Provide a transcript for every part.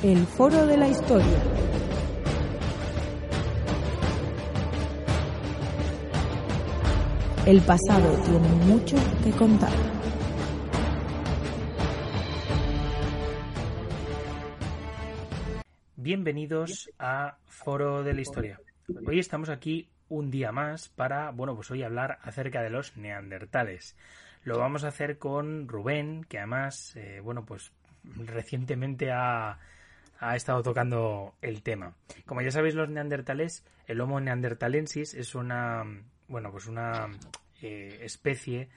El Foro de la Historia. El pasado tiene mucho que contar. Bienvenidos a Foro de la Historia. Hoy estamos aquí un día más para, bueno, pues hoy hablar acerca de los neandertales. Lo vamos a hacer con Rubén, que además, eh, bueno, pues recientemente ha, ha estado tocando el tema. Como ya sabéis, los neandertales, el Homo neandertalensis es una, bueno, pues una eh, especie,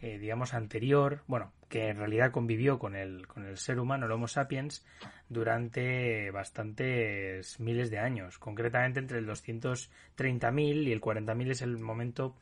eh, digamos, anterior, bueno, que en realidad convivió con el, con el ser humano, el Homo sapiens, durante bastantes miles de años. Concretamente entre el 230.000 y el 40.000 es el momento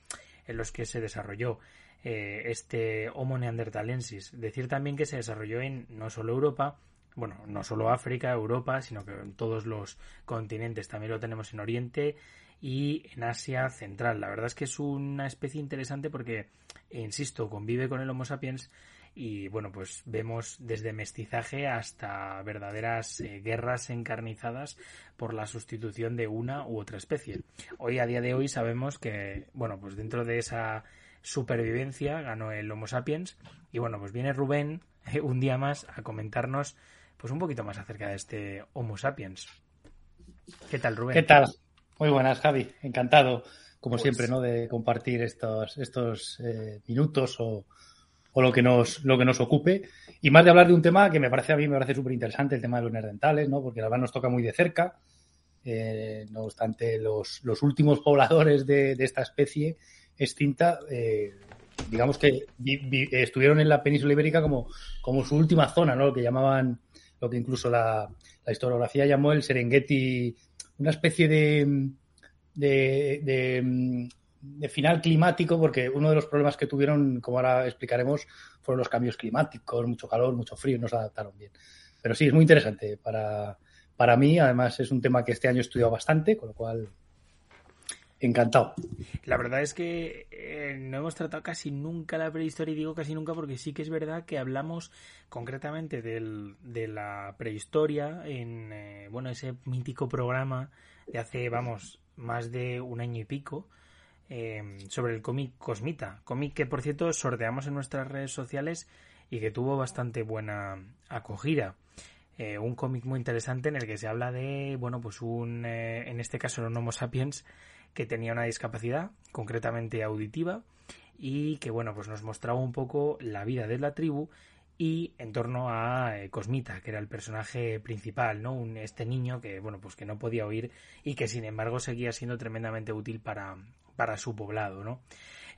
en los que se desarrolló eh, este Homo neandertalensis. Decir también que se desarrolló en no solo Europa, bueno, no solo África, Europa, sino que en todos los continentes. También lo tenemos en Oriente y en Asia Central. La verdad es que es una especie interesante porque, insisto, convive con el Homo sapiens y bueno, pues vemos desde mestizaje hasta verdaderas eh, guerras encarnizadas por la sustitución de una u otra especie. Hoy, a día de hoy, sabemos que, bueno, pues dentro de esa supervivencia ganó el Homo sapiens. Y bueno, pues viene Rubén un día más a comentarnos pues un poquito más acerca de este Homo sapiens. ¿Qué tal, Rubén? ¿Qué tal? Muy buenas, Javi. Encantado, como pues siempre, ¿no? De compartir estos, estos eh, minutos o, o, lo que nos lo que nos ocupe. Y más de hablar de un tema que me parece a mí me parece súper interesante, el tema de los nerdentales, ¿no? Porque la verdad nos toca muy de cerca. Eh, no obstante, los, los últimos pobladores de, de esta especie extinta, eh, digamos que estuvieron en la península ibérica como, como su última zona, ¿no? Lo que llamaban, lo que incluso la, historiografía llamó el Serengeti, una especie de, de, de, final climático, porque uno de los problemas que tuvieron, como ahora explicaremos, fueron los cambios climáticos, mucho calor, mucho frío, no se adaptaron bien. Pero sí, es muy interesante para, para mí. Además, es un tema que este año he estudiado bastante, con lo cual encantado. La verdad es que eh, no hemos tratado casi nunca la prehistoria y digo casi nunca porque sí que es verdad que hablamos concretamente del, de la prehistoria en eh, bueno ese mítico programa de hace vamos más de un año y pico eh, sobre el cómic Cosmita, cómic que por cierto sorteamos en nuestras redes sociales y que tuvo bastante buena acogida. un cómic muy interesante en el que se habla de, bueno, pues un, en este caso, el Homo sapiens, que tenía una discapacidad, concretamente auditiva, y que bueno, pues nos mostraba un poco la vida de la tribu y en torno a eh, Cosmita, que era el personaje principal, ¿no? Un, este niño que, bueno, pues que no podía oír y que sin embargo seguía siendo tremendamente útil para, para su poblado, ¿no?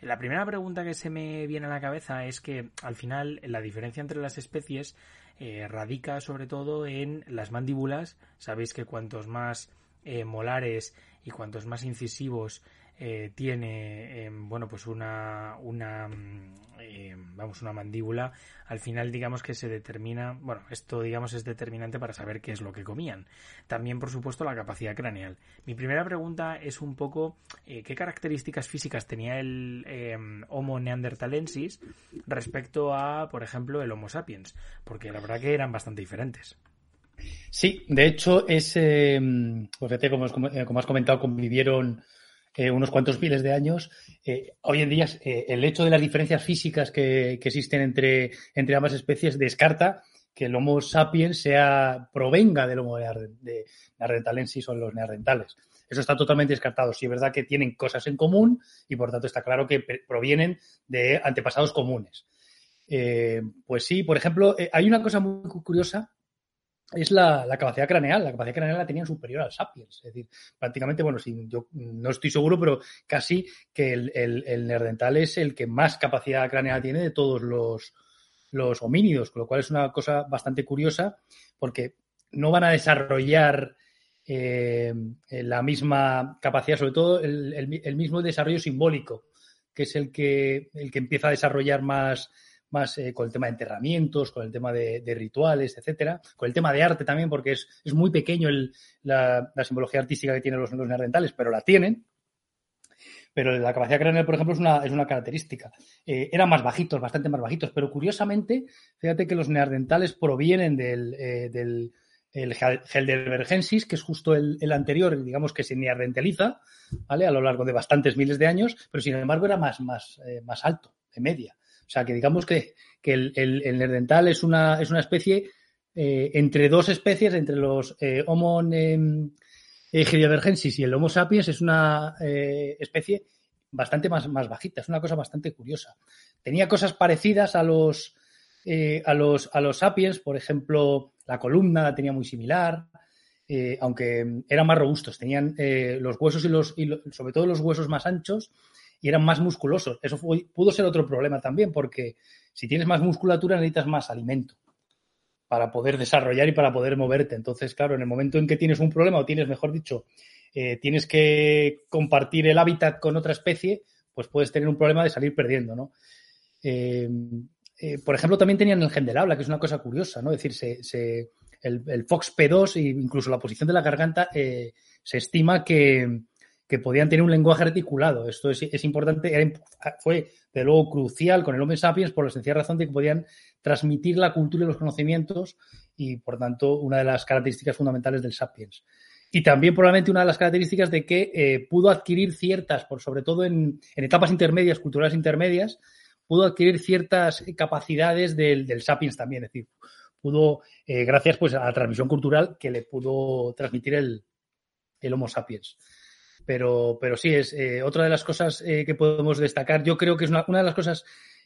La primera pregunta que se me viene a la cabeza es que al final la diferencia entre las especies eh, radica sobre todo en las mandíbulas. Sabéis que cuantos más eh, molares y cuantos más incisivos eh, tiene em, bueno pues una mm, em, vamos una mandíbula al final digamos que se determina bueno esto digamos es determinante para saber qué es lo que comían. También por supuesto la capacidad craneal. Mi primera pregunta es un poco eh, qué características físicas tenía el em, Homo neanderthalensis respecto a por ejemplo el Homo sapiens porque la verdad que eran bastante diferentes Sí, de hecho, es, eh, pues como, eh, como, has comentado, convivieron eh, unos cuantos miles de años. Eh, hoy en día, el hecho de las diferencias físicas que, existen entre, entre ambas especies descarta que el Homo sapiens sea, provenga del Homo de neandertalensis o los neandertales. Eso está totalmente descartado. Sí, es verdad que tienen cosas en común y por tanto está claro que provienen de antepasados comunes. pues sí, por ejemplo, hay una cosa muy curiosa es la, la, capacidad craneal. La capacidad craneal la tenían superior al sapiens. Es decir, prácticamente, bueno, si yo no estoy seguro, pero casi que el, el, el nerdental es el que más capacidad craneal tiene de todos los, los homínidos, con lo cual es una cosa bastante curiosa porque no van a desarrollar eh, la misma capacidad, sobre todo el, el, el, mismo desarrollo simbólico, que es el que, el que empieza a desarrollar más más eh, con el tema de enterramientos, con el tema de, rituales, etcétera, con el tema de arte también, porque es, es muy pequeño el, la, la, simbología artística que tienen los, los neandertales, pero la tienen. Pero la capacidad craneal, por ejemplo, es una, es una característica. Eh, eran más bajitos, bastante más bajitos, pero curiosamente, fíjate que los neandertales provienen del, eh, del el Heidelbergensis, que es justo el, anterior, digamos que se neandertaliza, ¿vale? A lo largo de bastantes miles de años, pero sin embargo era más, más, más alto, de media. O sea, que digamos que, el, el, neandertal es una, es una especie eh, entre dos especies, entre los eh, Homo heidelbergensis y el Homo sapiens, es una especie bastante más, más bajita, es una cosa bastante curiosa. Tenía cosas parecidas a los, a los, a los sapiens, por ejemplo, la columna la tenía muy similar, eh, aunque eran más robustos, tenían eh, los huesos y los, sobre todo los huesos más anchos y eran más musculosos. Eso pudo ser otro problema también, porque si tienes más musculatura necesitas más alimento para poder desarrollar y para poder moverte. Entonces, claro, en el momento en que tienes un problema o tienes, mejor dicho, eh, tienes que compartir el hábitat con otra especie, pues puedes tener un problema de salir perdiendo, ¿no? Eh, por ejemplo, también tenían el gen del habla, que es una cosa curiosa, ¿no? Es decir, se, el, Fox P2 e incluso la posición de la garganta eh, se estima que, podían tener un lenguaje articulado. Esto es, importante, fue de luego crucial con el Homo sapiens por la sencilla razón de que podían transmitir la cultura y los conocimientos y, por tanto, una de las características fundamentales del sapiens. Y también probablemente una de las características de que eh, pudo adquirir ciertas, por sobre todo en, en etapas intermedias, culturales intermedias, pudo adquirir ciertas capacidades del, Sapiens también, es decir, pudo, eh, gracias pues a la transmisión cultural que le pudo transmitir el, Homo sapiens. Pero, pero sí, es eh, otra de las cosas eh, que podemos destacar. Yo creo que es una, de las cosas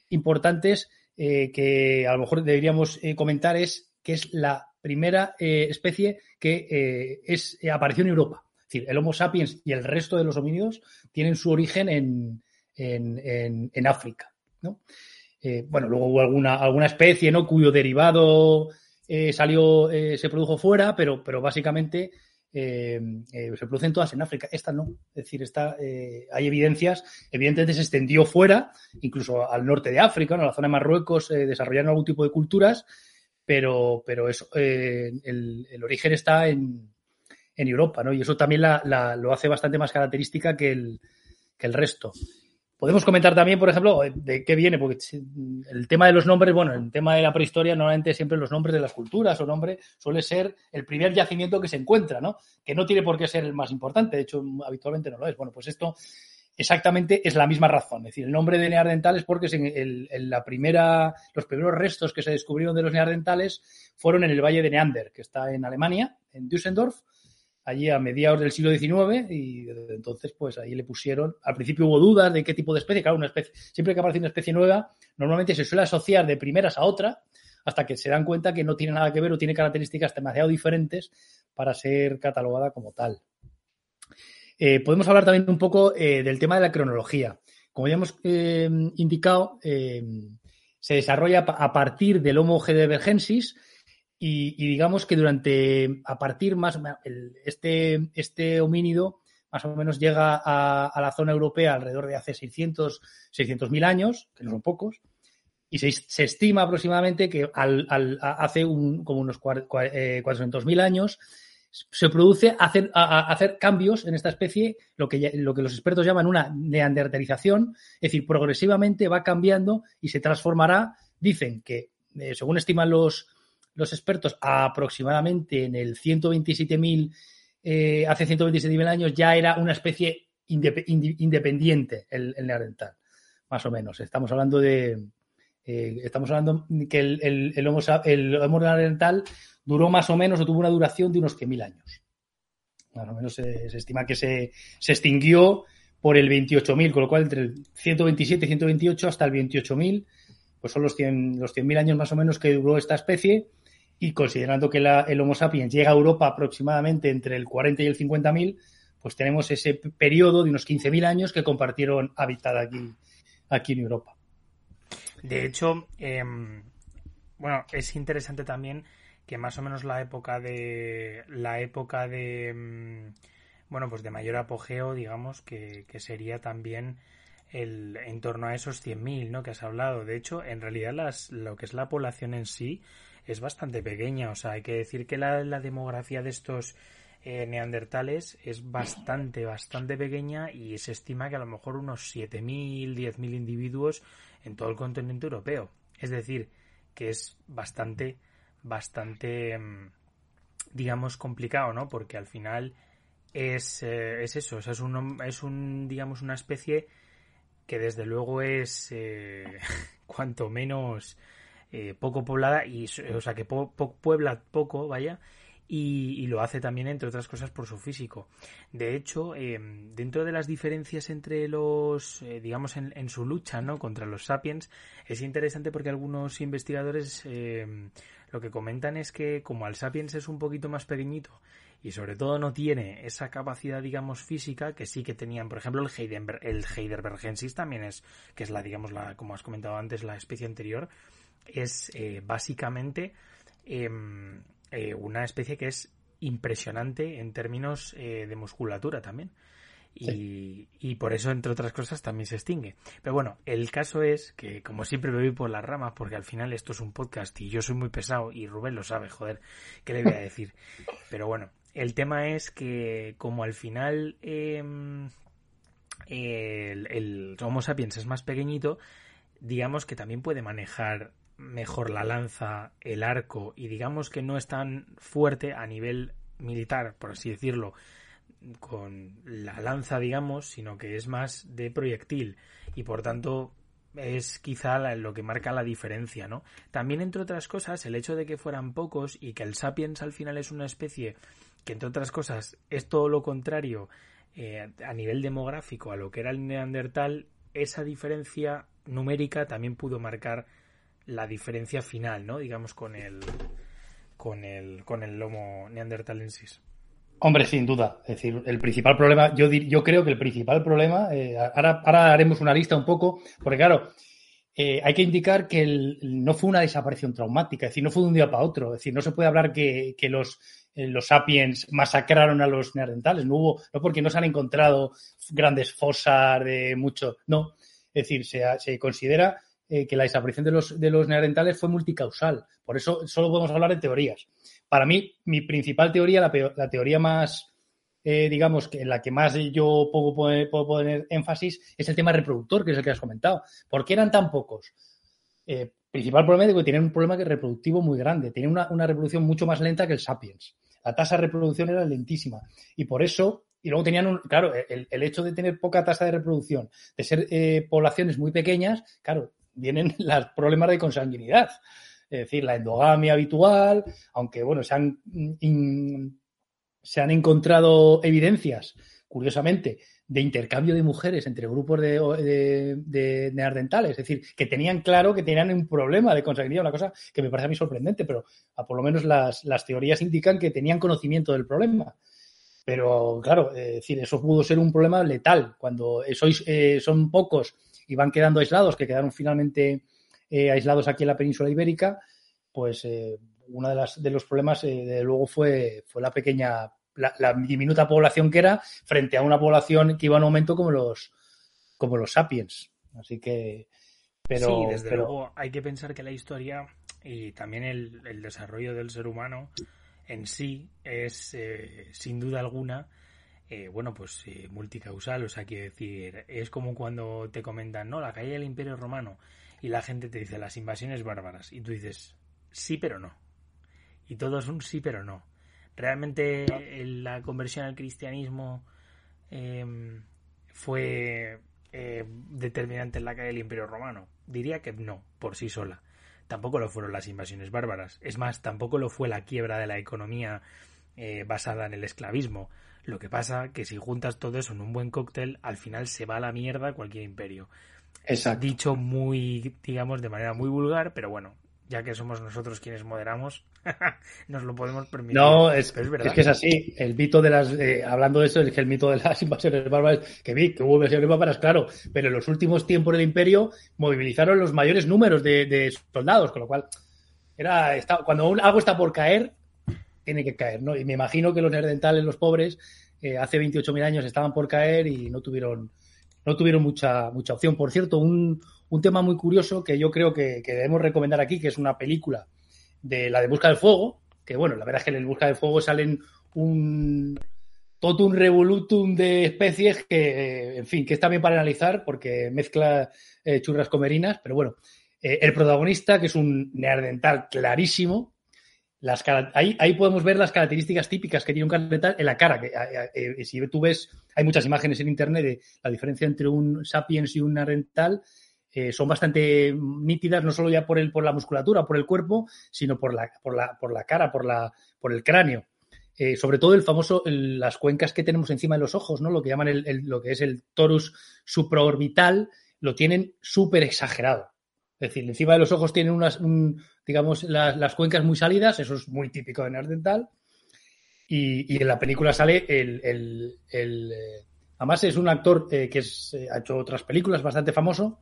importantes que a lo mejor deberíamos comentar es que es la primera especie que es, apareció en Europa. Es decir, el Homo sapiens y el resto de los homínidos tienen su origen en, en África. ¿no? Eh, bueno, luego hubo alguna, alguna especie, ¿no? Cuyo derivado eh, salió, eh, se produjo fuera, pero, pero básicamente se producen todas en África. Esta no. Es decir, esta, hay evidencias, evidentemente se extendió fuera, incluso al norte de África, ¿no? a la zona de Marruecos, desarrollaron algún tipo de culturas, pero, pero eso, el, origen está en, en, Europa, ¿no? Y eso también la, lo hace bastante más característica que el, que el resto. Podemos comentar también, por ejemplo, de qué viene, porque el tema de los nombres, bueno, el tema de la prehistoria, normalmente siempre los nombres de las culturas o nombre suele ser el primer yacimiento que se encuentra, ¿no? Que no tiene por qué ser el más importante, de hecho, habitualmente no lo es. Bueno, pues esto exactamente es la misma razón. Es decir, el nombre de neandertal es porque en, la primera, los primeros restos que se descubrieron de los neandertales fueron en el valle de Neander, que está en Alemania, en Düsseldorf, allí a mediados del siglo XIX y desde entonces pues ahí le pusieron, al principio hubo dudas de qué tipo de especie, claro, una especie, siempre que aparece una especie nueva, normalmente se suele asociar de primeras a otra hasta que se dan cuenta que no tiene nada que ver o tiene características demasiado diferentes para ser catalogada como tal. Eh, podemos hablar también un poco eh, del tema de la cronología. Como ya hemos eh, indicado, se desarrolla a partir del Homo heidelbergensis, y, digamos que durante, a partir más, este, este homínido más o menos llega a, la zona europea alrededor de hace 600, 600.000 años, que no son pocos, y se, se estima aproximadamente que al, al, hace un, como unos 400.000 eh, años se produce hacer, hacer cambios en esta especie, lo que, lo que los expertos llaman una neandertalización, es decir, progresivamente va cambiando y se transformará, dicen que, eh, según estiman los, los expertos aproximadamente en el 127.000, eh, hace 127.000 años ya era una especie independiente el, el neandertal, más o menos. Estamos hablando de, eh, estamos hablando que el, el, el, homo, neandertal duró más o menos o tuvo una duración de unos 100.000 años. Más o menos se, estima que se, se, extinguió por el 28.000, con lo cual entre el 127 y 128 hasta el 28.000, pues son los 100.000 los 100 años más o menos que duró esta especie y considerando que el Homo sapiens llega a Europa aproximadamente entre el 40 y el 50.000, pues tenemos ese periodo de unos 15.000 años que compartieron hábitat aquí, aquí en Europa. De hecho, em, bueno, es interesante también que más o menos la época de la época de em, bueno pues de mayor apogeo digamos que, que sería también el en torno a esos 100.000 ¿no? que has hablado de hecho en realidad las lo que es la población en sí es bastante pequeña. O sea, hay que decir que la, demografía de estos eh, neandertales es bastante, bastante pequeña y se estima que a lo mejor unos 7.000, 10.000 individuos en todo el continente europeo. Es decir, que es bastante, bastante, mm, digamos, complicado, ¿no? Porque al final es, eh, es eso, es, un, es un, digamos, una especie que desde luego es eh, cuanto menos eh, poco poblada y, o sea, que puebla poco, vaya, y, lo hace también, entre otras cosas, por su físico. De hecho, em, dentro de las diferencias entre los, eh, digamos, en, su lucha ¿no? contra los sapiens, es interesante porque algunos investigadores em, lo que comentan es que como al sapiens es un poquito más pequeñito y sobre todo no tiene esa capacidad, digamos, física que sí que tenían, por ejemplo, el, Heidenberg, el también es, que es la, digamos, la, como has comentado antes, la especie anterior, es eh, básicamente em, eh, una especie que es impresionante en términos eh, de musculatura también. Y, y, por eso, entre otras cosas, también se extingue. Pero bueno, el caso es que, como siempre, me voy por las ramas, porque al final esto es un podcast y yo soy muy pesado y Rubén lo sabe, joder, ¿qué le voy a decir? Pero bueno, el tema es que, como al final em, el, el Homo sapiens es más pequeñito, digamos que también puede manejar mejor la lanza, el arco y digamos que no es tan fuerte a nivel militar, por así decirlo, con la lanza, digamos, sino que es más de proyectil y por tanto es quizá lo que marca la diferencia, ¿no? También, entre otras cosas, el hecho de que fueran pocos y que el sapiens al final es una especie que, entre otras cosas, es todo lo contrario eh, a nivel demográfico a lo que era el neandertal, esa diferencia numérica también pudo marcar la diferencia final, ¿no? Digamos con el con el con el lomo neandertalensis. Hombre, sin duda. Es decir, el principal problema, yo, yo creo que el principal problema, eh, ahora, ahora, haremos una lista un poco, porque claro, eh, hay que indicar que no fue una desaparición traumática, es decir, no fue de un día para otro, es decir, no se puede hablar que, que los, eh, los sapiens masacraron a los neandertales, no hubo, no porque no se han encontrado grandes fosas de mucho, no, es decir, se, se considera eh, que la desaparición de los, de los neandertales fue multicausal. Por eso solo podemos hablar de teorías. Para mí, mi principal teoría, la, teoría más, eh, digamos, que en la que más yo puedo poner, puedo poner, énfasis, es el tema reproductor, que es el que has comentado. ¿Por qué eran tan pocos? Eh, principal problema es que tienen un problema reproductivo muy grande. Tienen una, reproducción mucho más lenta que el Sapiens. La tasa de reproducción era lentísima. Y por eso y luego tenían un, claro, el, hecho de tener poca tasa de reproducción, de ser poblaciones muy pequeñas, claro, vienen los problemas de consanguinidad. Es decir, la endogamia habitual, aunque bueno, se han, se han encontrado evidencias, curiosamente, de intercambio de mujeres entre grupos de, de, neandertales, es decir, que tenían claro que tenían un problema de consanguinidad, una cosa que me parece a mí sorprendente, pero a por lo menos las, teorías indican que tenían conocimiento del problema. Pero claro, es decir, eso pudo ser un problema letal. Cuando sois, eh, son pocos y van quedando aislados, que quedaron finalmente eh, aislados aquí en la península ibérica, pues eh, uno de, las, de los problemas, eh, de luego, fue, fue la pequeña, la, diminuta población que era frente a una población que iba en aumento como los, como los sapiens. Así que. Pero, sí, desde luego hay que pensar que la historia y también el, el desarrollo del ser humano en sí es, sin duda alguna, eh, bueno, pues eh, multicausal, o sea, quiere decir, es como cuando te comentan, no, la caída del Imperio Romano, y la gente te dice las invasiones bárbaras, y tú dices, sí, pero no. Y todo es un sí, pero no. ¿Realmente la conversión al cristianismo em, fue eh, determinante en la caída del Imperio Romano? Diría que no, por sí sola. Tampoco lo fueron las invasiones bárbaras. Es más, tampoco lo fue la quiebra de la economía basada en el esclavismo lo que pasa que si juntas todo eso en un buen cóctel, al final se va a la mierda cualquier imperio. Exacto. Dicho muy, digamos, de manera muy vulgar, pero bueno, ya que somos nosotros quienes moderamos, nos lo podemos permitir. No, es, es, que es así. El mito de las, eh, hablando de eso, es que el mito de las invasiones bárbaras, que vi, que hubo invasiones bárbaras, claro, pero en los últimos tiempos del imperio movilizaron los mayores números de, soldados, con lo cual era, está, cuando algo está por caer, tiene que caer, ¿no? Y me imagino que los nerdentales, los pobres, eh, hace 28.000 años estaban por caer y no tuvieron, no tuvieron mucha, mucha opción. Por cierto, un, un tema muy curioso que yo creo que, debemos recomendar aquí, que es una película de la de Busca del Fuego, que bueno, la verdad es que en el Busca del Fuego salen un totum revolutum de especies que, en fin, que está bien para analizar porque mezcla eh, churras comerinas, pero bueno, eh, el protagonista, que es un neandertal clarísimo, las ahí, ahí podemos ver las características típicas que tiene un neandertal en la cara. Que, eh, si tú ves, hay muchas imágenes en internet de la diferencia entre un sapiens y un neandertal. Eh, son bastante nítidas, no solo ya por, el, por la musculatura, por el cuerpo, sino por la, por la, por la cara, por, la, por el cráneo. Eh, sobre todo el famoso, las cuencas que tenemos encima de los ojos, ¿no? Lo que llaman el, lo que es el torus supraorbital, lo tienen súper exagerado. Es decir, encima de los ojos tienen unas, digamos, las, cuencas muy salidas, eso es muy típico de Nerdental. Y, y en la película sale el. el, eh, además, es un actor eh, que es, ha hecho otras películas bastante famoso.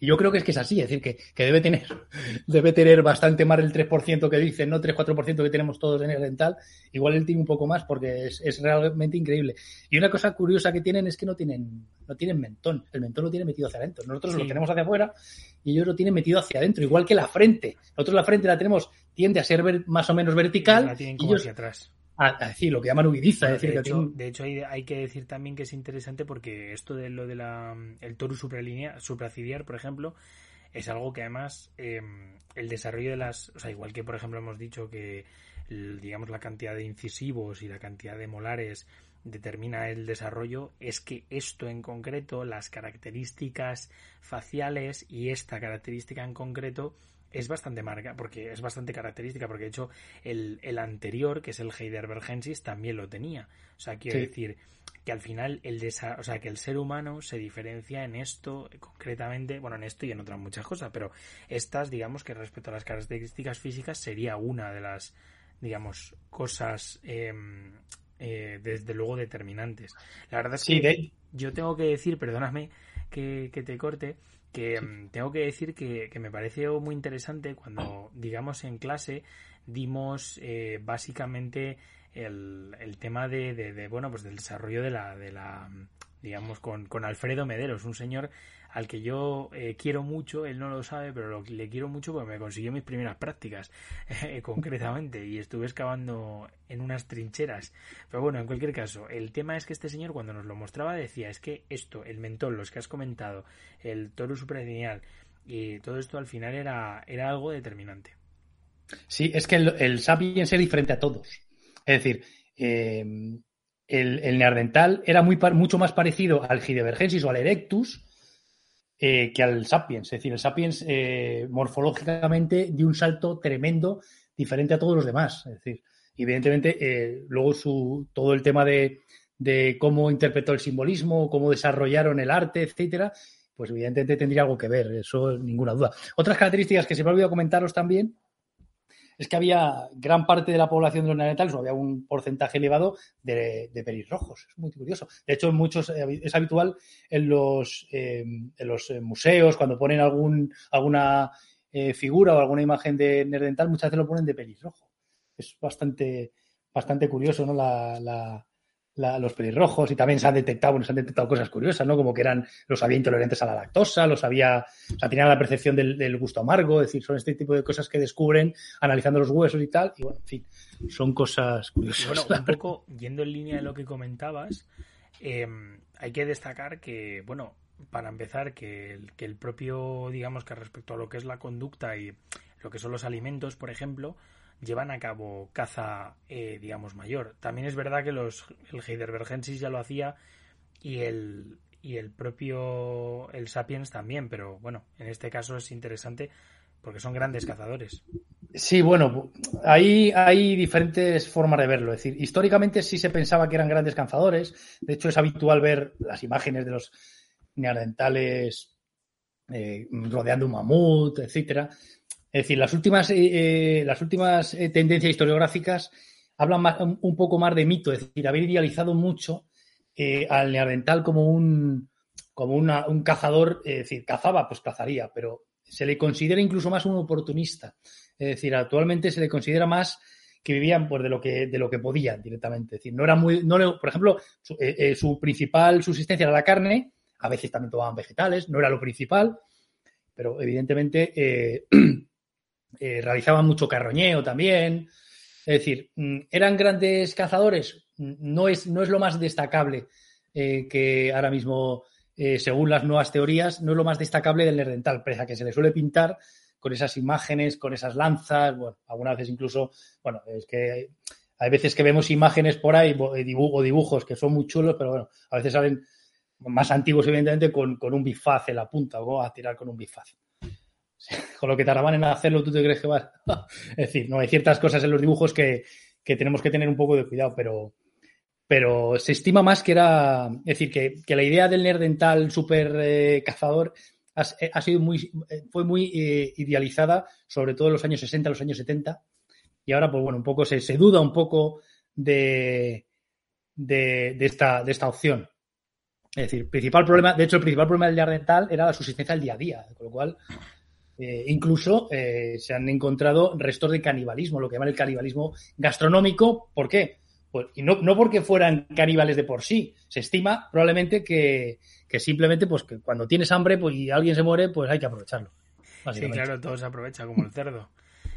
Y yo creo que es que es así, es decir, que, debe tener debe tener bastante más el 3% que dicen, no 3-4% que tenemos todos en el dental. Igual él tiene un poco más porque es, realmente increíble. Y una cosa curiosa que tienen es que no tienen, no tienen mentón. El mentón lo tiene metido hacia adentro. Nosotros lo tenemos hacia afuera y ellos lo tienen metido hacia adentro, igual que la frente. Nosotros la frente la tenemos, tiende a ser más o menos vertical. Y tienen como hacia atrás a, decir lo que llaman decir, de, hecho, de hecho hay, que decir también que es interesante porque esto de lo de la el torus supracidiar, por ejemplo, es algo que además em, el desarrollo de las, o sea, igual que por ejemplo hemos dicho que digamos la cantidad de incisivos y la cantidad de molares determina el desarrollo es que esto en concreto, las características faciales y esta característica en concreto es bastante marca, porque es bastante característica, porque de hecho el, el anterior, que es el Heidelbergensis, también lo tenía. O sea, quiero decir que al final el o sea, que el ser humano se diferencia en esto concretamente, bueno, en esto y en otras muchas cosas, pero estas, digamos que respecto a las características físicas sería una de las, digamos, cosas em, eh, desde luego determinantes. La verdad es que yo tengo que decir, perdóname que, que te corte, que mm, tengo que decir que, me pareció muy interesante cuando, digamos, en clase dimos eh, básicamente el, el tema de, de, bueno, pues del desarrollo de la, de la digamos, con, con Alfredo Mederos, un señor al que yo eh, quiero mucho, él no lo sabe, pero lo, le quiero mucho porque me consiguió mis primeras prácticas, eh, concretamente, y estuve excavando en unas trincheras. Pero bueno, en cualquier caso, el tema es que este señor cuando nos lo mostraba decía, es que esto, el mentón, los que has comentado, el toro supralineal, y todo esto al final era, era algo determinante. Sí, es que el, el sapiens es diferente a todos. Es decir, eh, el, el, neardental era muy, mucho más parecido al Gidevergensis o al Erectus, eh, que al Sapiens. Es decir, el Sapiens eh, morfológicamente dio un salto tremendo, diferente a todos los demás. Es decir, evidentemente, eh, luego su, todo el tema de, de, cómo interpretó el simbolismo, cómo desarrollaron el arte, etcétera, pues evidentemente tendría algo que ver, eso ninguna duda. Otras características que se me ha olvidado comentaros también es que había gran parte de la población de los neandertales, o había un porcentaje elevado de, de pelirrojos. Es muy curioso. De hecho, en muchos eh, es habitual en los, eh, en los eh, museos, cuando ponen alguna figura o alguna imagen de nerdental, muchas veces lo ponen de pelirrojo. Es bastante, bastante curioso, ¿no? la, los pelirrojos y también se han detectado, bueno, se han detectado cosas curiosas, ¿no? Como que eran, los había intolerantes a la lactosa, los había, o sea, tenían la percepción del, gusto amargo, es decir, son este tipo de cosas que descubren analizando los huesos y tal, y bueno, en fin, son cosas curiosas. Bueno, un poco yendo en línea de lo que comentabas, em, hay que destacar que, bueno, para empezar, que el, que el propio, digamos que respecto a lo que es la conducta y lo que son los alimentos, por ejemplo, llevan a cabo caza, eh, digamos, mayor. También es verdad que los, el Heidelbergensis ya lo hacía y el, y el propio el Sapiens también, pero bueno, en este caso es interesante porque son grandes cazadores. Sí, bueno, ahí hay diferentes formas de verlo. Es decir, históricamente sí se pensaba que eran grandes cazadores. De hecho, es habitual ver las imágenes de los neandertales eh, rodeando un mamut, etcétera. Es decir, las últimas, eh, eh, las últimas eh, tendencias historiográficas hablan un poco más de mito, es decir, haber idealizado mucho al neandertal como un como un cazador, es decir, cazaba, pues cazaría, pero se le considera incluso más un oportunista. Es decir, actualmente se le considera más que vivían pues, de lo que de lo que podían directamente. Es decir, no era muy, no por ejemplo, su, su principal subsistencia era la carne, a veces también tomaban vegetales, no era lo principal, pero evidentemente Eh, realizaban mucho carroñeo también. Es decir, mm, ¿eran grandes cazadores? Mm, no es, no es lo más destacable eh, que ahora mismo, eh, según las nuevas teorías, no es lo más destacable del nerdental, presa que se le suele pintar con esas imágenes, con esas lanzas, bueno, algunas veces incluso, bueno, es que hay veces que vemos imágenes por ahí o dibujos que son muy chulos, pero bueno, a veces salen más antiguos, evidentemente, con, un bifaz en la punta, o a tirar con un bifaz. Con lo que tardaban en hacerlo, ¿tú te crees que vas? es decir, no hay ciertas cosas en los dibujos que, tenemos que tener un poco de cuidado, pero, pero se estima más que era, es decir, que, la idea del nerdental super eh, cazador eh, ha, sido muy, eh, fue muy idealizada, sobre todo en los años 60, los años 70, y ahora, pues bueno, un poco se, se duda un poco de, de, esta, de esta opción. Es decir, principal problema, de hecho, el principal problema del dental era la subsistencia del día a día, con lo cual eh, incluso eh, se han encontrado restos de canibalismo, lo que llaman el canibalismo gastronómico. ¿Por qué? Pues, y no, no porque fueran caníbales de por sí. Se estima probablemente que, que simplemente pues que cuando tienes hambre pues, y alguien se muere, pues hay que aprovecharlo. Sí, claro, todo se aprovecha como el cerdo.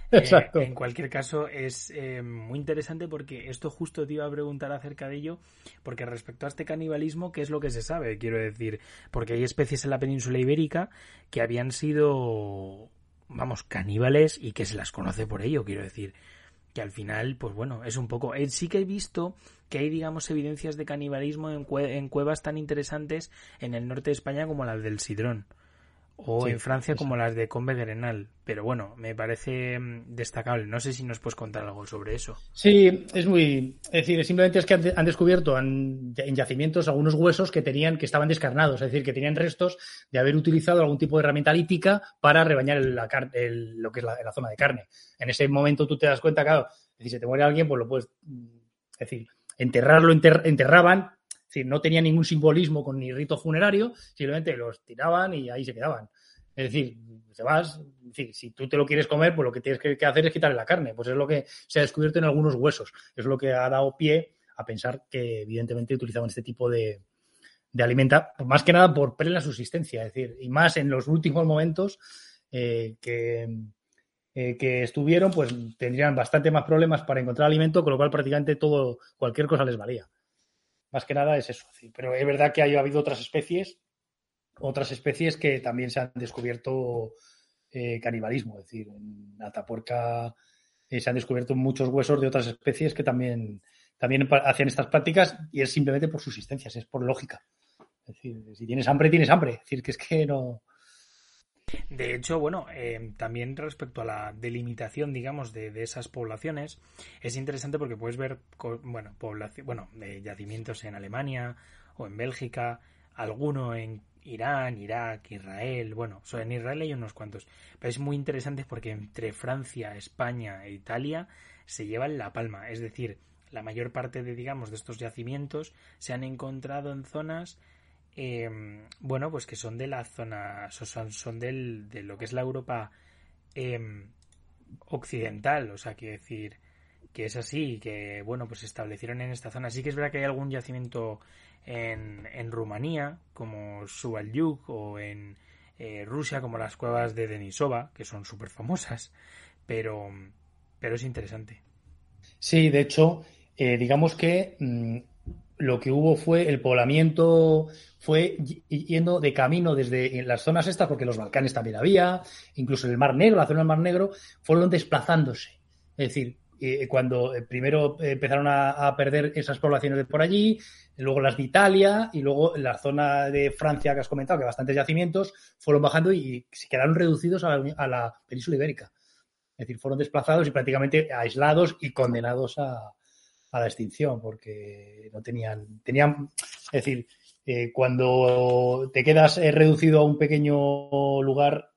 Exacto. en cualquier caso, es eh, muy interesante porque esto justo te iba a preguntar acerca de ello, porque respecto a este canibalismo, ¿qué es lo que se sabe? Quiero decir, porque hay especies en la península ibérica que habían sido, vamos, caníbales y que se las conoce por ello, quiero decir que al final, pues bueno, es un poco. Eh, sí que he visto que hay, digamos, evidencias de canibalismo en, en, cuevas tan interesantes en el norte de España como la del Sidrón o en Francia como las de Combe Grenal. Pero bueno, me parece mm, destacable. No sé si nos puedes contar algo sobre eso. Sí, es muy. Es decir, simplemente es que han, descubierto en yacimientos algunos huesos que tenían, que estaban descarnados, es decir, que tenían restos de haber utilizado algún tipo de herramienta lítica para rebañar la, lo que es la, zona de carne. En ese momento tú te das cuenta, claro, si se te muere alguien, pues lo puedes. Mm, es decir, enterrarlo, enterraban es decir, no tenía ningún simbolismo con ni rito funerario, simplemente los tiraban y ahí se quedaban. Es decir, te vas, si tú te lo quieres comer, pues lo que tienes que hacer es quitarle la carne. Pues es lo que se ha descubierto en algunos huesos. Es lo que ha dado pie a pensar que evidentemente utilizaban este tipo de, de alimenta, más que nada por plena subsistencia, es decir, y más en los últimos momentos eh, que, eh, que estuvieron, pues tendrían bastante más problemas para encontrar alimento, con lo cual prácticamente todo, cualquier cosa les valía. Más que nada es eso. Pero es verdad que ha habido otras especies, otras especies que también se han descubierto eh, canibalismo. Es decir, en Atapuerca eh, se han descubierto muchos huesos de otras especies que también, también hacían estas prácticas y es simplemente por subsistencias, es por lógica. Es decir, si tienes hambre, tienes hambre. Es decir, que es que no, de hecho, bueno, eh, también respecto a la delimitación, digamos, de, esas poblaciones, es interesante porque puedes ver, bueno, población, bueno, de yacimientos en Alemania o en Bélgica, alguno en Irán, Irak, Israel, bueno, en Israel hay unos cuantos, pero es muy interesante porque entre Francia, España e Italia se llevan la palma, es decir, la mayor parte de, digamos, de estos yacimientos se han encontrado en zonas Em, bueno, pues que son de la zona, son, del, de lo que es la Europa em, occidental, o sea, quiero decir que es así, que bueno, pues se establecieron en esta zona. Sí que es verdad que hay algún yacimiento en, en Rumanía, como Suvalyuk, o en eh, Rusia, como las cuevas de Denisova, que son súper famosas, pero, pero es interesante. Sí, de hecho, eh, digamos que mm, lo que hubo fue el poblamiento, fue yendo de camino desde las zonas estas, porque los Balcanes también había, incluso el Mar Negro, la zona del Mar Negro, fueron desplazándose. Es decir, eh, cuando eh, primero empezaron a, perder esas poblaciones de por allí, luego las de Italia y luego la zona de Francia que has comentado, que bastantes yacimientos, fueron bajando y se quedaron reducidos a la, a la península ibérica. Es decir, fueron desplazados y prácticamente aislados y condenados a, a la extinción porque no tenían, tenían, es decir, eh, cuando te quedas eh, reducido a un pequeño lugar,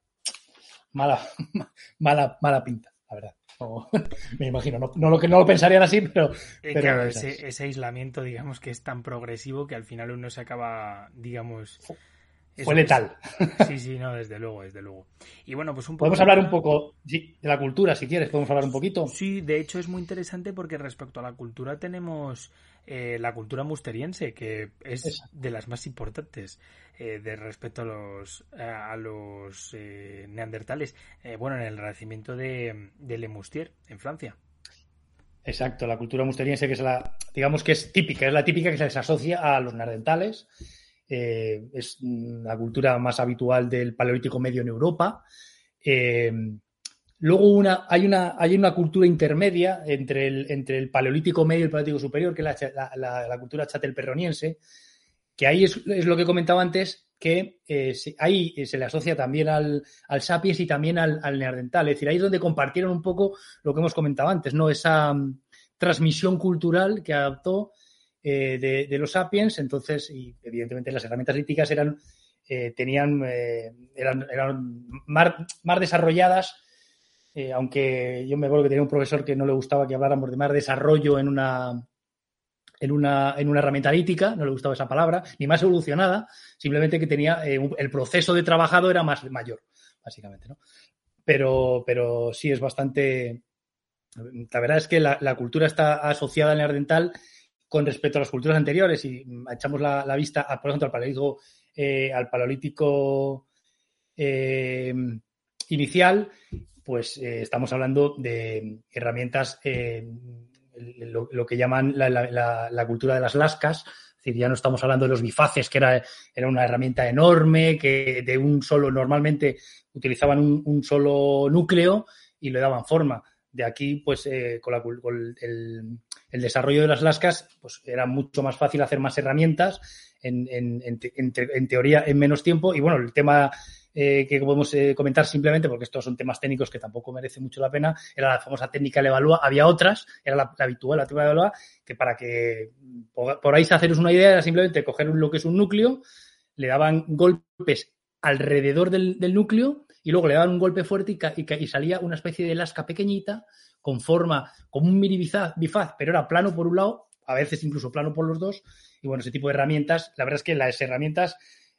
mala, mala, mala pinta, la verdad. me imagino, no, lo que no lo pensarían así, pero, eh, claro, ese, ese, aislamiento, digamos, que es tan progresivo que al final uno se acaba, digamos, fue letal. Sí, sí, no, desde luego, desde luego. Y bueno, pues un poco. Podemos hablar un poco de la cultura, si quieres, podemos hablar un poquito. Sí, de hecho es muy interesante porque respecto a la cultura tenemos eh, la cultura musteriense, que es de las más importantes eh, de respecto a los, a los eh, neandertales. bueno, en el renacimiento de, de Le Mustier, en Francia. Exacto, la cultura musteriense, que es la, digamos que es típica, es la típica que se les asocia a los neandertales eh, es la cultura más habitual del Paleolítico Medio en Europa. Eh, luego una, hay, una, hay una cultura intermedia entre el, entre el paleolítico medio y el paleolítico superior, que es la, cultura chatelperroniense, que ahí es, lo que comentaba antes, que eh, ahí se le asocia también al, al sapiens y también al, al. Es decir, ahí es donde compartieron un poco lo que hemos comentado antes, ¿no? Esa mm, transmisión cultural que adaptó eh, de, los sapiens, entonces, y evidentemente las herramientas líticas eran, eh, tenían, eh, eran, eran más, desarrolladas, aunque yo me acuerdo que tenía un profesor que no le gustaba que habláramos de más desarrollo en una, en una, en una herramienta lítica, no le gustaba esa palabra, ni más evolucionada, simplemente que tenía el proceso de trabajado era más mayor, básicamente, ¿no? Pero, pero sí es bastante. La verdad es que la, la cultura está asociada al neandertal con respecto a las culturas anteriores y echamos la, vista, por ejemplo, al eh, al paleolítico eh, inicial, pues eh, estamos hablando de herramientas, lo, que llaman la, cultura de las lascas, es decir, ya no estamos hablando de los bifaces, que era, era una herramienta enorme, que de un solo, normalmente utilizaban un, solo núcleo y le daban forma. De aquí, pues, con, la, con el, el desarrollo de las lascas, pues era mucho más fácil hacer más herramientas, en, en, teoría en menos tiempo. Y bueno, el tema eh, que podemos eh, comentar simplemente, porque estos son temas técnicos que tampoco merece mucho la pena, era la famosa técnica de evalúa. Había otras, era la, habitual, la técnica de evalúa, que para que podáis haceros una idea era simplemente coger lo que es un núcleo, le daban golpes alrededor del, núcleo y luego le daban un golpe fuerte y, y salía una especie de lasca pequeñita con forma, como un mini bifaz, pero era plano por un lado, a veces incluso plano por los dos. Y bueno, ese tipo de herramientas, la verdad es que las herramientas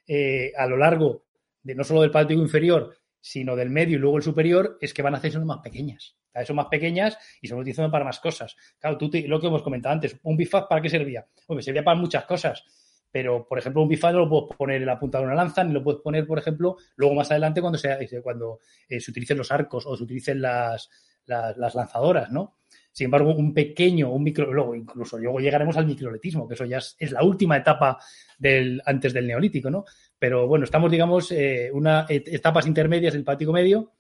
eh, a lo largo de no solo del patio inferior, sino del medio y luego el superior, es que van a hacerse más pequeñas. Son más pequeñas y se utilizan para más cosas. Claro, tú lo que hemos comentado antes, ¿un bifaz para qué servía? Hombre, servía para muchas cosas. Pero, por ejemplo, un bifaz no lo puedes poner en la punta de una lanza, ni lo puedes poner, por ejemplo, luego más adelante cuando se, cuando, eh, se utilicen los arcos o se utilicen las, las, lanzadoras, ¿no? Sin embargo, un pequeño, un micro, luego incluso luego llegaremos al microletismo, que eso ya es, la última etapa del, antes del neolítico, ¿no? Pero bueno, estamos, digamos, eh, una etapas intermedias del pático medio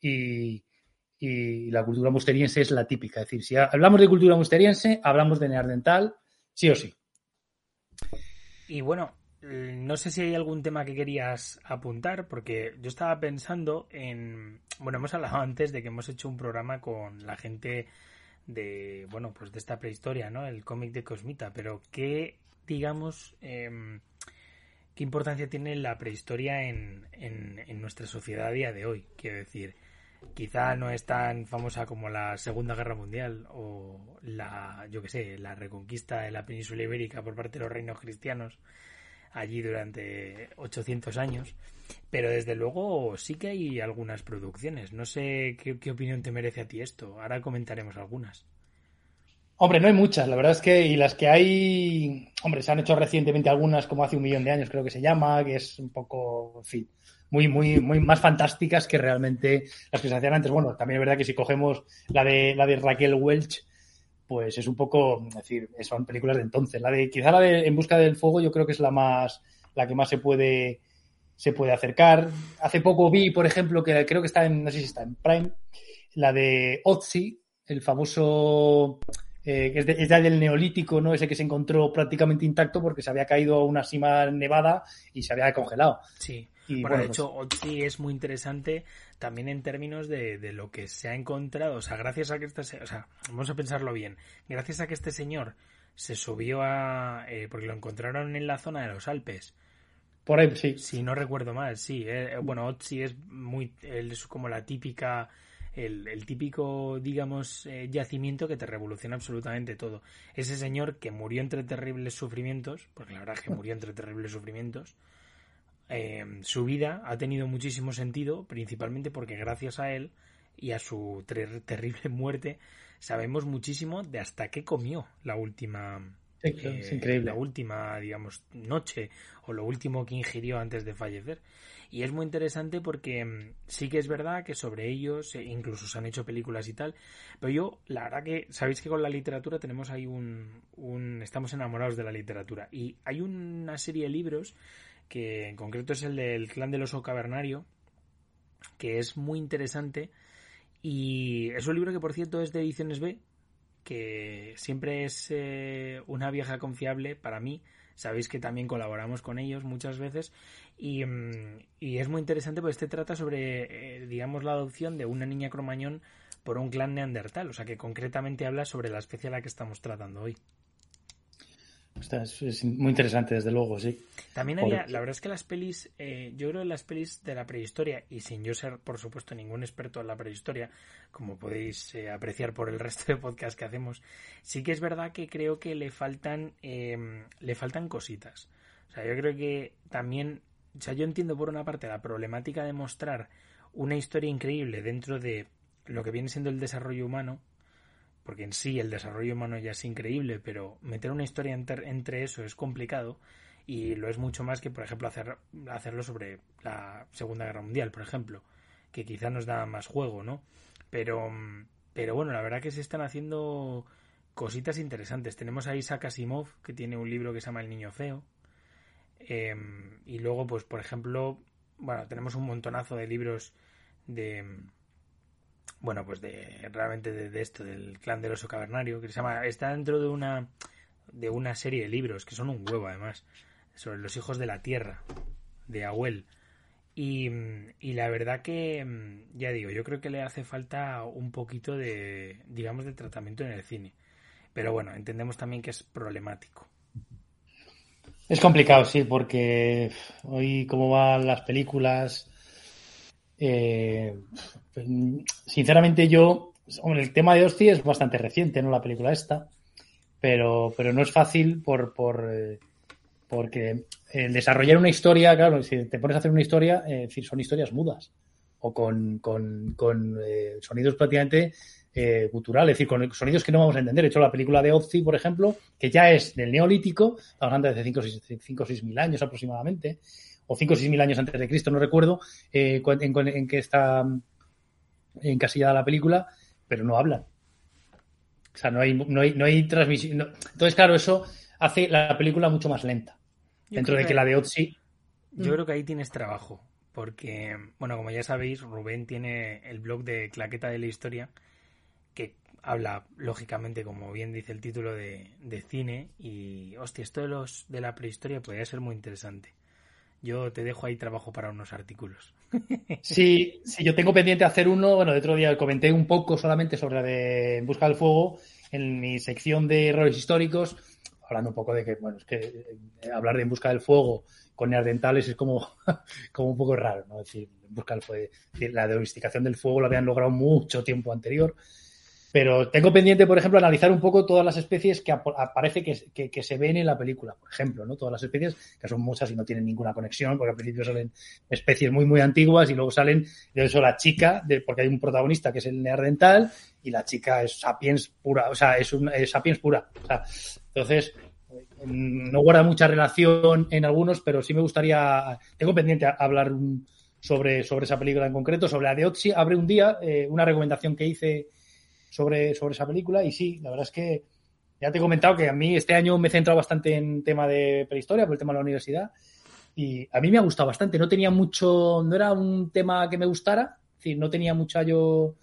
y, la cultura musteriense es la típica. Es decir, si hablamos de cultura musteriense, hablamos de neandertal, sí o sí. Y bueno, no sé si hay algún tema que querías apuntar, porque yo estaba pensando en. Bueno, hemos hablado antes de que hemos hecho un programa con la gente de. Bueno, pues de esta prehistoria, ¿no? El cómic de Cosmita, pero ¿qué, digamos. Em, ¿Qué importancia tiene la prehistoria en, en, en nuestra sociedad a día de hoy? Quiero decir, quizá no es tan famosa como la Segunda Guerra Mundial o la, yo qué sé, la reconquista de la península ibérica por parte de los reinos cristianos allí durante 800 años. Pero desde luego sí que hay algunas producciones. No sé qué, opinión te merece a ti esto. Ahora comentaremos algunas. Hombre, no hay muchas, la verdad es que, y las que hay, hombre, se han hecho recientemente algunas, como hace un millón de años creo que se llama, que es un poco, en fin, muy, muy, muy más fantásticas que realmente las que se hacían antes. Bueno, también es verdad que si cogemos la de, la de Raquel Welch, pues es un poco, es decir, son películas de entonces. La de, quizá la de En busca del fuego yo creo que es la más, la que más se puede, se puede acercar. Hace poco vi, por ejemplo, que creo que está en, no sé si está en Prime, la de Otzi, el famoso, eh, que es, es del neolítico, ¿no? Ese que se encontró prácticamente intacto porque se había caído a una cima nevada y se había congelado. Sí. Y, bueno, de hecho, Otzi es muy interesante también en términos de, de, lo que se ha encontrado, o sea, gracias a que este, o sea, vamos a pensarlo bien, gracias a que este señor se subió a, eh, porque lo encontraron en la zona de los Alpes. Por ahí, sí. Si no recuerdo mal, sí. Eh, bueno, Otzi es muy, él es como la típica, el, el típico, digamos, eh, yacimiento que te revoluciona absolutamente todo. Ese señor que murió entre terribles sufrimientos, porque la verdad es que murió entre terribles sufrimientos, eh, su vida ha tenido muchísimo sentido, principalmente porque gracias a él y a su terrible muerte sabemos muchísimo de hasta qué comió la última eh, la última digamos noche o lo último que ingirió antes de fallecer. Y es muy interesante porque mm, sí que es verdad que sobre ellos eh, incluso se han hecho películas y tal pero yo la verdad que sabéis que con la literatura tenemos ahí un, un estamos enamorados de la literatura y hay una serie de libros que en concreto es el del clan del oso cavernario, que es muy interesante y es un libro que por cierto es de Ediciones B, que siempre es eh, una vieja confiable para mí. Sabéis que también colaboramos con ellos muchas veces y, mm, y es muy interesante porque este trata sobre, eh, digamos, la adopción de una niña cromañón por un clan neandertal, o sea que concretamente habla sobre la especie a la que estamos tratando hoy. Es, muy interesante, desde luego, sí. También había, la verdad es que las pelis, eh, yo creo que las pelis de la prehistoria, y sin yo ser, por supuesto, ningún experto en la prehistoria, como podéis eh, apreciar por el resto de podcasts que hacemos, sí que es verdad que creo que le faltan, em, le faltan cositas. O sea, yo creo que también, o sea, yo entiendo por una parte la problemática de mostrar una historia increíble dentro de lo que viene siendo el desarrollo humano, porque en sí el desarrollo humano ya es increíble, pero meter una historia entre, eso es complicado y lo es mucho más que, por ejemplo, hacer, hacerlo sobre la Segunda Guerra Mundial, por ejemplo, que quizá nos da más juego, ¿no? Pero, pero bueno, la verdad que se están haciendo cositas interesantes. Tenemos a Isaac Asimov, que tiene un libro que se llama El Niño Feo. Em, y luego, pues, por ejemplo, bueno, tenemos un montonazo de libros de, bueno, pues de realmente de, esto, del clan del oso cavernario, que se llama, está dentro de una, de una serie de libros, que son un huevo además, sobre los hijos de la tierra, de Abuel. Y, y, la verdad que, ya digo, yo creo que le hace falta un poquito de, digamos, de tratamiento en el cine. Pero bueno, entendemos también que es problemático. Es complicado, sí, porque hoy como van las películas, eh, sinceramente yo, el tema de Hostia es bastante reciente, ¿no? La película esta, pero, pero no es fácil por, por eh, porque el desarrollar una historia, claro, si te pones a hacer una historia, eh, decir, son historias mudas o con, con, eh, sonidos prácticamente eh, culturales, es decir, con sonidos que no vamos a entender. De hecho, la película de Ozzy, por ejemplo, que ya es del Neolítico, hablando de hace 5 o 6 mil años aproximadamente, o 5 o 6 mil años antes de Cristo, no recuerdo eh, en, en qué está encasillada la película, pero no hablan. O sea, no hay, no hay, no hay transmisión. Entonces, claro, eso hace la película mucho más lenta. dentro de que, la de Otzi. Yo creo que ahí tienes trabajo. Porque, bueno, como ya sabéis, Rubén tiene el blog de Claqueta de la Historia, que habla, lógicamente, como bien dice el título, de, de cine. Y, hostia, esto de, los, de la prehistoria podría ser muy interesante. Yo te dejo ahí trabajo para unos artículos. Sí, sí, yo tengo pendiente hacer uno. Bueno, el otro día comenté un poco solamente sobre la de En Busca del Fuego en mi sección de errores históricos, hablando un poco de que, bueno, es que eh, hablar de En Busca del Fuego con neandertales es como, como un poco raro, ¿no? Es decir, En Busca del Fuego, la domesticación del fuego lo habían logrado mucho tiempo anterior. Pero tengo pendiente, por ejemplo, analizar un poco todas las especies que aparece que, que, se ven en la película, por ejemplo, ¿no? Todas las especies, que son muchas y no tienen ninguna conexión, porque al principio salen especies muy, muy antiguas y luego salen, de eso la chica, de, porque hay un protagonista que es el neandertal y la chica es sapiens pura, o sea, es, un, sapiens pura. O sea, entonces, no guarda mucha relación en algunos, pero sí me gustaría, tengo pendiente hablar sobre, sobre esa película en concreto, sobre la de Otzi. Abre un día eh, una recomendación que hice sobre, sobre esa película. Y sí, la verdad es que ya te he comentado que a mí este año me he centrado bastante en tema de prehistoria, por el tema de la universidad. Y a mí me ha gustado bastante. No tenía mucho, no era un tema que me gustara, es decir, no tenía mucha yo.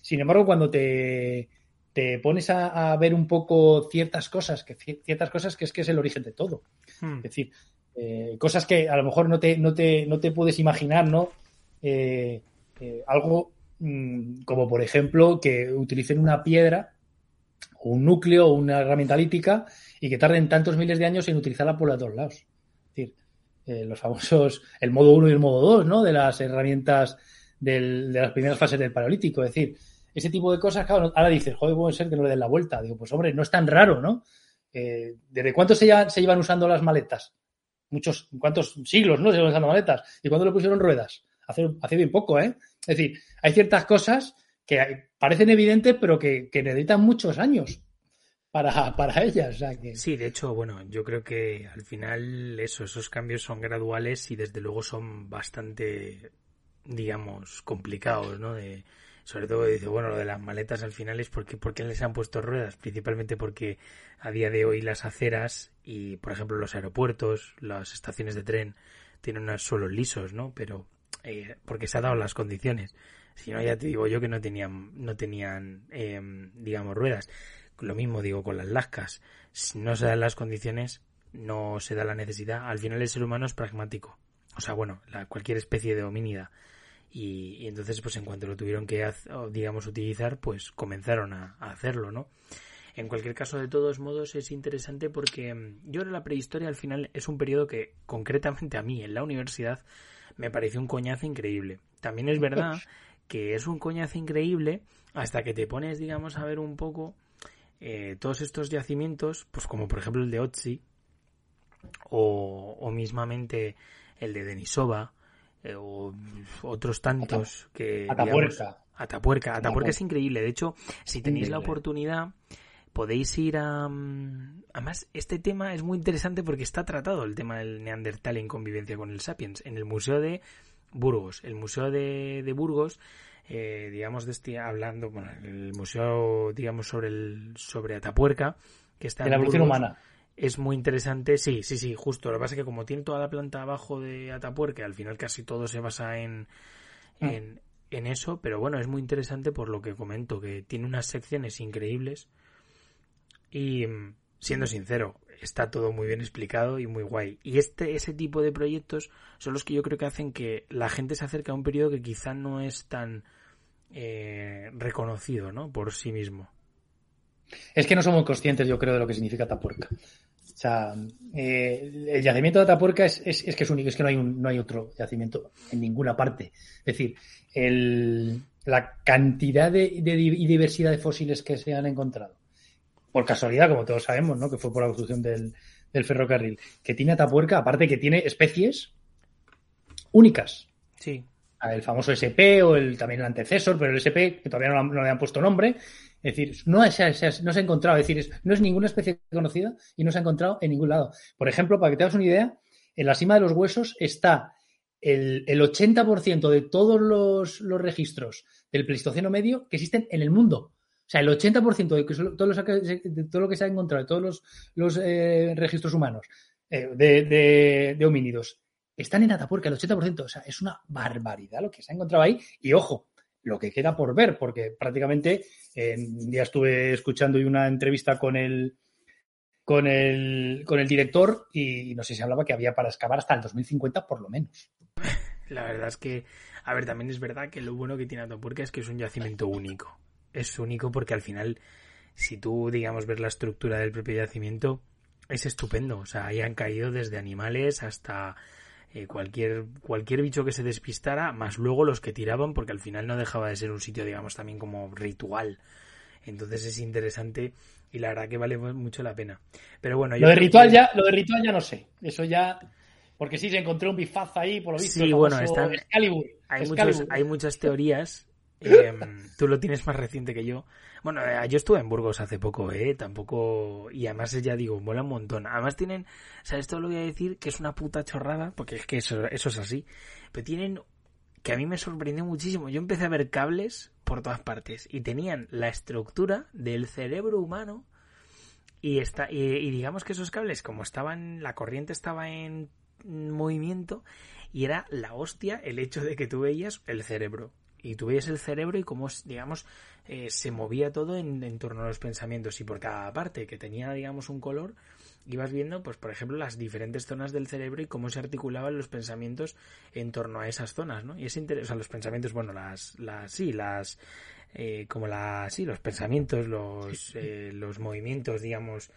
Sin embargo, cuando te, te pones a, ver un poco ciertas cosas, que ciertas cosas que es que es el origen de todo. Hmm. Es decir, eh, cosas que a lo mejor no te, no te, no te puedes imaginar, ¿no? Eh, eh, algo como por ejemplo que utilicen una piedra o un núcleo o una herramienta lítica y que tarden tantos miles de años en utilizarla por los dos lados. Es decir, eh, los famosos, el modo 1 y el modo 2, ¿no? De las herramientas de las primeras fases del Paleolítico. Es decir, ese tipo de cosas, claro, ahora dices, joder, puede ser que no le den la vuelta. Digo, pues hombre, no es tan raro, ¿no? Eh, ¿Desde cuánto se, ya, se llevan usando las maletas? Muchos, ¿cuántos siglos, no? Se llevan usando maletas. ¿Y cuándo le pusieron ruedas? Hace, hace bien poco, ¿eh? Es decir, hay ciertas cosas que parecen evidentes, pero que, necesitan muchos años para, para ellas. Sí, de hecho, bueno, yo creo que al final eso, esos cambios son graduales y desde luego son bastante, digamos, complicados, ¿no? De, sobre todo dice, bueno, lo de las maletas al final es porque, porque les han puesto ruedas, principalmente porque a día de hoy las aceras y, por ejemplo, los aeropuertos, las estaciones de tren tienen unos suelos lisos, ¿no? Pero eh, porque se ha dado las condiciones. Si no, ya te digo yo que no tenían, no tenían, em, digamos, ruedas. Lo mismo digo con las lascas. Si no se dan las condiciones, no se da la necesidad. Al final el ser humano es pragmático. O sea, bueno, la, cualquier especie de homínida. Y, entonces, pues en cuanto lo tuvieron que, digamos, utilizar, pues comenzaron a, hacerlo, ¿no? En cualquier caso, de todos modos, es interesante porque mm, yo creo la prehistoria al final es un periodo que, concretamente a mí, en la universidad, me pareció un coñazo increíble. También es verdad que es un coñazo increíble hasta que te pones, digamos, a ver un poco eh, todos estos yacimientos, pues como por ejemplo el de Otzi, o, o mismamente el de Denisova, eh, o otros tantos que... Atapuerca. Atapuerca. Atapuerca es increíble. De hecho, si tenéis la oportunidad, podéis ir a... Mm, además, este tema es muy interesante porque está tratado el tema del Neandertal en convivencia con el Sapiens en el Museo de Burgos. El Museo de, Burgos, eh, digamos, de este, hablando, bueno, el museo, digamos, sobre el sobre Atapuerca, que está de la evolución humana. Es muy interesante, sí, sí, sí, justo. Lo que pasa es que como tiene toda la planta abajo de Atapuerca, al final casi todo se basa en, mm. en, en eso, pero bueno, es muy interesante por lo que comento, que tiene unas secciones increíbles y mm, siendo sincero, está todo muy bien explicado y muy guay. Y este, ese tipo de proyectos son los que yo creo que hacen que la gente se acerque a un periodo que quizá no es tan eh, reconocido, ¿no? Por sí mismo. Es que no somos conscientes, yo creo, de lo que significa Atapuerca. O sea, eh, el yacimiento de Atapuerca es, es, que es único, es que no hay, no hay otro yacimiento en ninguna parte. Es decir, el, la cantidad de, de, y diversidad de fósiles que se han encontrado por casualidad, como todos sabemos, ¿no? Que fue por la construcción del, ferrocarril, que tiene Atapuerca, aparte que tiene especies únicas. Sí. El famoso SP o el también el antecesor, pero el SP, que todavía no, le han puesto nombre. Es decir, no se, ha, no se ha encontrado, es decir, no es ninguna especie conocida y no se ha encontrado en ningún lado. Por ejemplo, para que te hagas una idea, en la cima de los huesos está el, el 80% de todos los, los registros del Pleistoceno medio que existen en el mundo. O sea, el 80% de, de todo lo que se ha encontrado, de todos los, eh, registros humanos eh, de, homínidos, están en Atapuerca, el 80%. O sea, es una barbaridad lo que se ha encontrado ahí. Y ojo, lo que queda por ver, porque prácticamente un día estuve escuchando una entrevista con el, con el, con el director y no sé si hablaba que había para excavar hasta el 2050 por lo menos. La verdad es que, a ver, también es verdad que lo bueno que tiene Atapuerca es que es un yacimiento único es único porque al final, si tú, digamos, ves la estructura del propio yacimiento, es estupendo. O sea, ahí han caído desde animales hasta eh, cualquier, cualquier bicho que se despistara, más luego los que tiraban, porque al final no dejaba de ser un sitio, digamos, también como ritual. Entonces es interesante y la verdad que vale mucho la pena. Pero bueno, lo de ritual ya, lo de ritual ya no sé. Eso ya porque sí se encontró un bifaz ahí, por lo visto. Sí, bueno, están, Hay, hay muchas teorías Em, tú lo tienes más reciente que yo. Bueno, eh, yo estuve en Burgos hace poco, ¿eh? Tampoco... Y además ya digo, mola un montón. Además tienen... O sea, esto lo voy a decir que es una puta chorrada, porque es que eso, eso es así. Pero tienen... Que a mí me sorprendió muchísimo. Yo empecé a ver cables por todas partes y tenían la estructura del cerebro humano y, está, y, digamos que esos cables, como estaban, la corriente estaba en movimiento y era la hostia el hecho de que tú veías el cerebro y tú veías el cerebro y cómo, digamos, eh, se movía todo en, torno a los pensamientos y por cada parte que tenía, digamos, un color, ibas viendo, pues, por ejemplo, las diferentes zonas del cerebro y cómo se articulaban los pensamientos en torno a esas zonas, ¿no? Y es interesante, o sea, los pensamientos, bueno, las, las, sí, las, eh, como las, sí, los pensamientos, los, eh, los movimientos, digamos,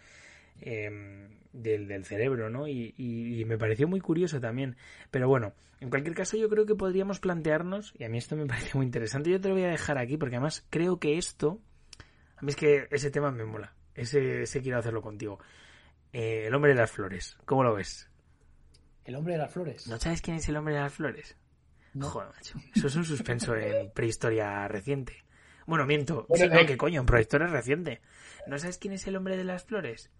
Em, del, del, cerebro, ¿no? Y, y, me pareció muy curioso también. Pero bueno, en cualquier caso yo creo que podríamos plantearnos, y a mí esto me parece muy interesante, yo te lo voy a dejar aquí porque además creo que esto, a mí es que ese tema me mola, ese, ese quiero hacerlo contigo. Eh, el hombre de las flores, ¿cómo lo ves? ¿El hombre de las flores? ¿No sabes quién es el hombre de las flores? No. Joder, macho. Eso es un suspenso en prehistoria reciente. Bueno, miento. Eh. ¿Qué coño? En prehistoria reciente. ¿No sabes quién es el hombre de las flores?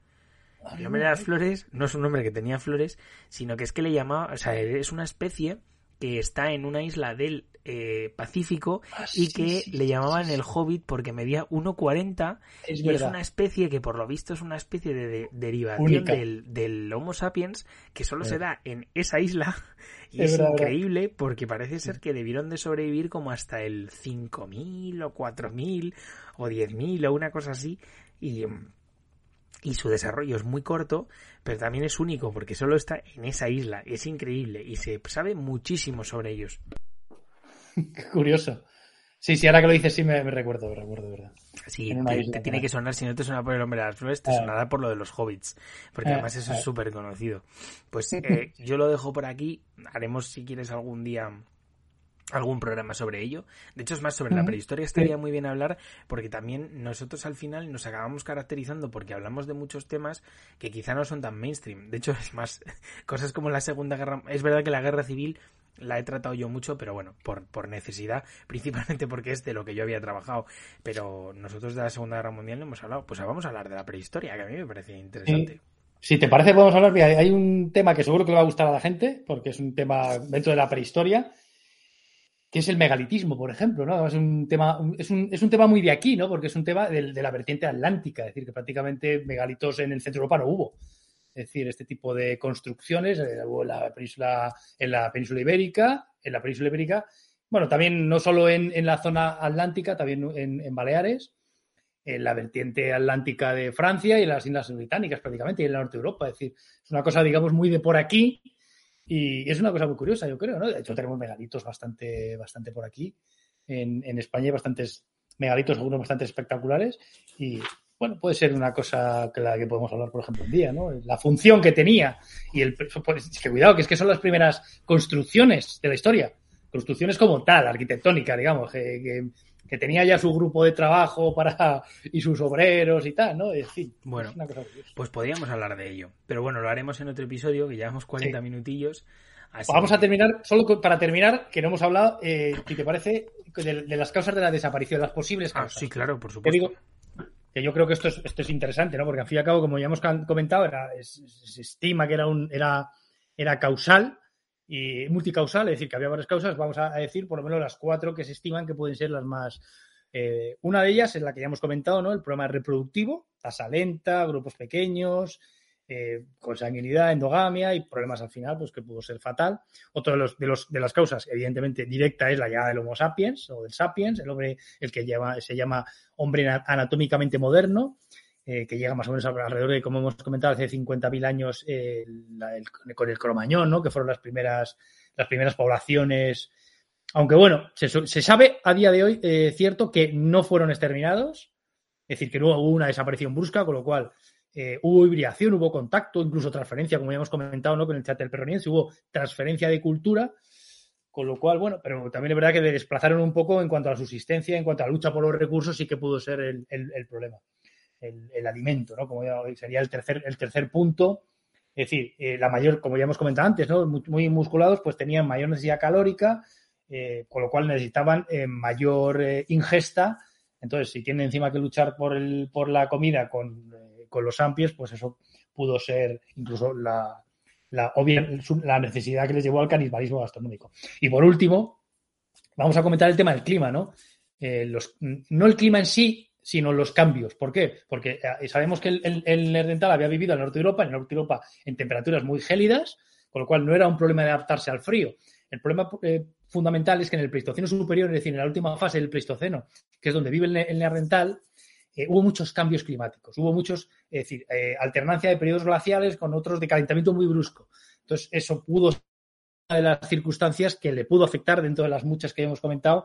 El hombre de las flores no es un hombre que tenía flores, sino que es que le llamaba, o sea, es una especie que está en una isla del eh, Pacífico Ah, y que sí, le llamaban sí, el. Hobbit porque medía 1,40 Es y es una especie que por lo visto es una especie de, de- derivación del, del Homo sapiens que solo se da en esa isla y Es es, verdad, verdad. increíble porque parece ser que debieron de sobrevivir como hasta el 5000 o 4000 o 10000 o una cosa así y, y su desarrollo es muy corto pero también es único porque solo está en esa isla es increíble y se sabe muchísimo sobre ellos Qué curioso. Sí, sí, ahora que lo dices, sí me, me recuerdo, me recuerdo, ¿verdad? Sí, te, isla, te tiene que sonar, si no te suena por el hombre de las flores, te Ah. sonará por lo de los hobbits, porque Ah, además eso ah. es súper conocido. Pues eh, yo lo dejo por aquí, haremos si quieres algún día algún programa sobre ello. De hecho, es más sobre la prehistoria estaría muy bien hablar, porque también nosotros al final nos acabamos caracterizando porque hablamos de muchos temas que quizá no son tan mainstream. De hecho, es más, cosas como la Segunda Guerra... Es verdad que la Guerra Civil la he tratado yo mucho, pero bueno, por, por necesidad, principalmente porque es de lo que yo había trabajado. Pero nosotros de la Segunda Guerra Mundial no hemos hablado. Pues vamos a hablar de la prehistoria, que a mí me parece interesante. Si te parece, podemos hablar. Mira, hay un tema que seguro que le va a gustar a la gente, porque es un tema dentro de la prehistoria, es el megalitismo, por ejemplo, ¿no? Es un tema, es un, es un tema muy de aquí, ¿no? Porque es un tema del- de, la vertiente atlántica, es decir, que prácticamente megalitos en el centro de Europa no hubo. Es decir, este tipo de construcciones eh, hubo en la península, en la península ibérica, en la península ibérica, bueno, también no solo en, en la zona atlántica, también en, en Baleares, en la vertiente atlántica de Francia y en las islas británicas prácticamente, y en el norte de Europa. Es decir, es una cosa, digamos, muy de por aquí y es una cosa muy curiosa, yo creo, ¿no? De hecho, tenemos megalitos bastante, bastante por aquí. En, en España hay bastantes megalitos, algunos bastante espectaculares y, bueno, puede ser una cosa que la que podemos hablar, por ejemplo, un día, ¿no? La función que tenía y el... Pues, es que cuidado, que es que son las primeras construcciones de la historia. Construcciones como tal, arquitectónica, digamos, que, que que tenía ya su grupo de trabajo para y sus obreros y tal, ¿no? En fin, Bueno, es una cosa curiosa. Pues podríamos hablar de ello. Pero bueno, lo haremos en otro episodio, que llevamos 40 Sí. minutillos. así Vamos a terminar, solo para terminar, que no hemos hablado, eh, si te parece, de, de las causas de la desaparición, las posibles Ah, causas. sí, claro, por Te supuesto. digo que yo creo que esto es, esto es interesante, ¿no? Porque al fin y al cabo, como ya hemos comentado, era- es- se estima que era, un, era, era causal y multicausal, es decir, que había varias causas. Vamos a decir por lo menos las cuatro que se estiman que pueden ser las más. eh, una de ellas es la que ya hemos comentado, ¿no? El problema reproductivo, tasa lenta, grupos pequeños, eh, consanguinidad, endogamia y problemas al final, pues que pudo ser fatal. Otro de, los, de, los, de las causas, evidentemente, directa es la llegada del Homo sapiens o del sapiens, el hombre, el que lleva, se llama hombre anatómicamente moderno, eh, que llega más o menos alrededor de, como hemos comentado, hace 50.000 años eh, la- el- con el cromañón, ¿no? que fueron las primeras, las primeras poblaciones. Aunque bueno, se, sabe a día de hoy, eh, cierto, que no fueron exterminados, es decir, que no hubo una desaparición brusca, con lo cual eh, hubo hibridación, hubo contacto, incluso transferencia, como ya hemos comentado ¿no? con el chat del perroniense, hubo transferencia de cultura, con lo cual, bueno, pero también es verdad que le desplazaron un poco en cuanto a la subsistencia, en cuanto a la lucha por los recursos, sí que pudo ser el problema, el, alimento, ¿no? Como sería el tercer, el tercer punto. Es decir, eh, la mayor, como ya hemos comentado antes, ¿no? Muy, musculados, pues tenían mayor necesidad calórica, eh, con lo cual necesitaban eh, mayor eh, ingesta. Entonces, si tienen encima que luchar por, el, por la comida con, con los ampies, pues eso pudo ser incluso la, la, obvia, la necesidad que les llevó al canibalismo gastronómico. Y por último, vamos a comentar el tema del clima, ¿no? Los, no el clima en sí, sino los cambios. ¿Por qué? Porque eh, sabemos que el, el, el neandertal había vivido el norte de Europa, en el norte de Europa en temperaturas muy gélidas, con lo cual no era un problema de adaptarse al frío. El problema eh, fundamental es que en el Pleistoceno superior, es decir, en la última fase del Pleistoceno, que es donde vive el, el neandertal, eh, hubo muchos cambios climáticos, hubo muchos, es decir, alternancia de periodos glaciales con otros de calentamiento muy brusco. Entonces, eso pudo ser una de las circunstancias que le pudo afectar dentro de las muchas que hemos comentado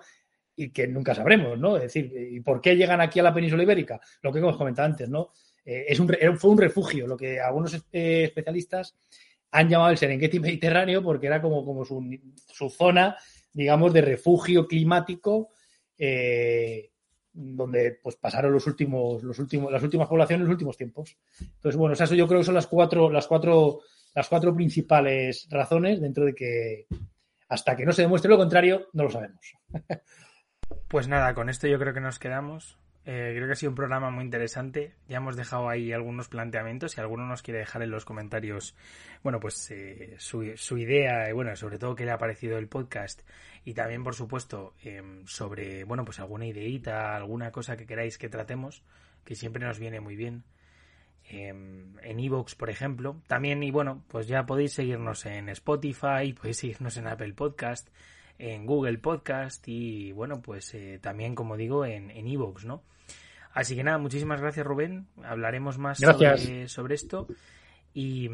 y que nunca sabremos, ¿no? Es decir, ¿y por qué llegan aquí a la península ibérica? Lo que hemos comentado antes, ¿no? Eh, es un, fue un refugio, lo que algunos eh, especialistas han llamado el Serengeti mediterráneo porque era como, como su, su zona, digamos, de refugio climático eh, donde pues pasaron los últimos, los últimos, las últimas poblaciones en los últimos tiempos. Entonces, bueno, esas yo creo que son las cuatro, las cuatro, las cuatro principales razones dentro de que hasta que no se demuestre lo contrario, no lo sabemos. Pues nada, con esto yo creo que nos quedamos. Eh, creo que ha sido un programa muy interesante. Ya hemos dejado ahí algunos planteamientos. Si alguno nos quiere dejar en los comentarios, bueno, pues eh, su, su, idea, y bueno, sobre todo qué le ha parecido el podcast. Y también, por supuesto, em, sobre, bueno, pues alguna ideita, alguna cosa que queráis que tratemos, que siempre nos viene muy bien. Em, en Evox, por ejemplo. También, y bueno, pues ya podéis seguirnos en Spotify, podéis seguirnos en Apple Podcast, en Google Podcast y, bueno, pues eh, también, como digo, en Evox, ¿no? Así que nada, muchísimas gracias, Rubén. Hablaremos más sobre, sobre, esto. Y,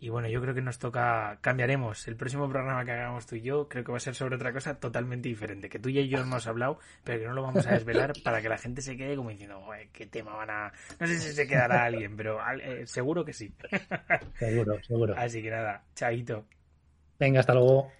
y, bueno, yo creo que nos toca, cambiaremos. El próximo programa que hagamos tú y yo, creo que va a ser sobre otra cosa totalmente diferente. Que tú y yo hemos hablado, pero que no lo vamos a desvelar para que la gente se quede como diciendo, ¿qué tema van a.? No sé si se quedará alguien, pero eh, seguro que sí. seguro, seguro. Así que nada, chaito. Venga, hasta luego.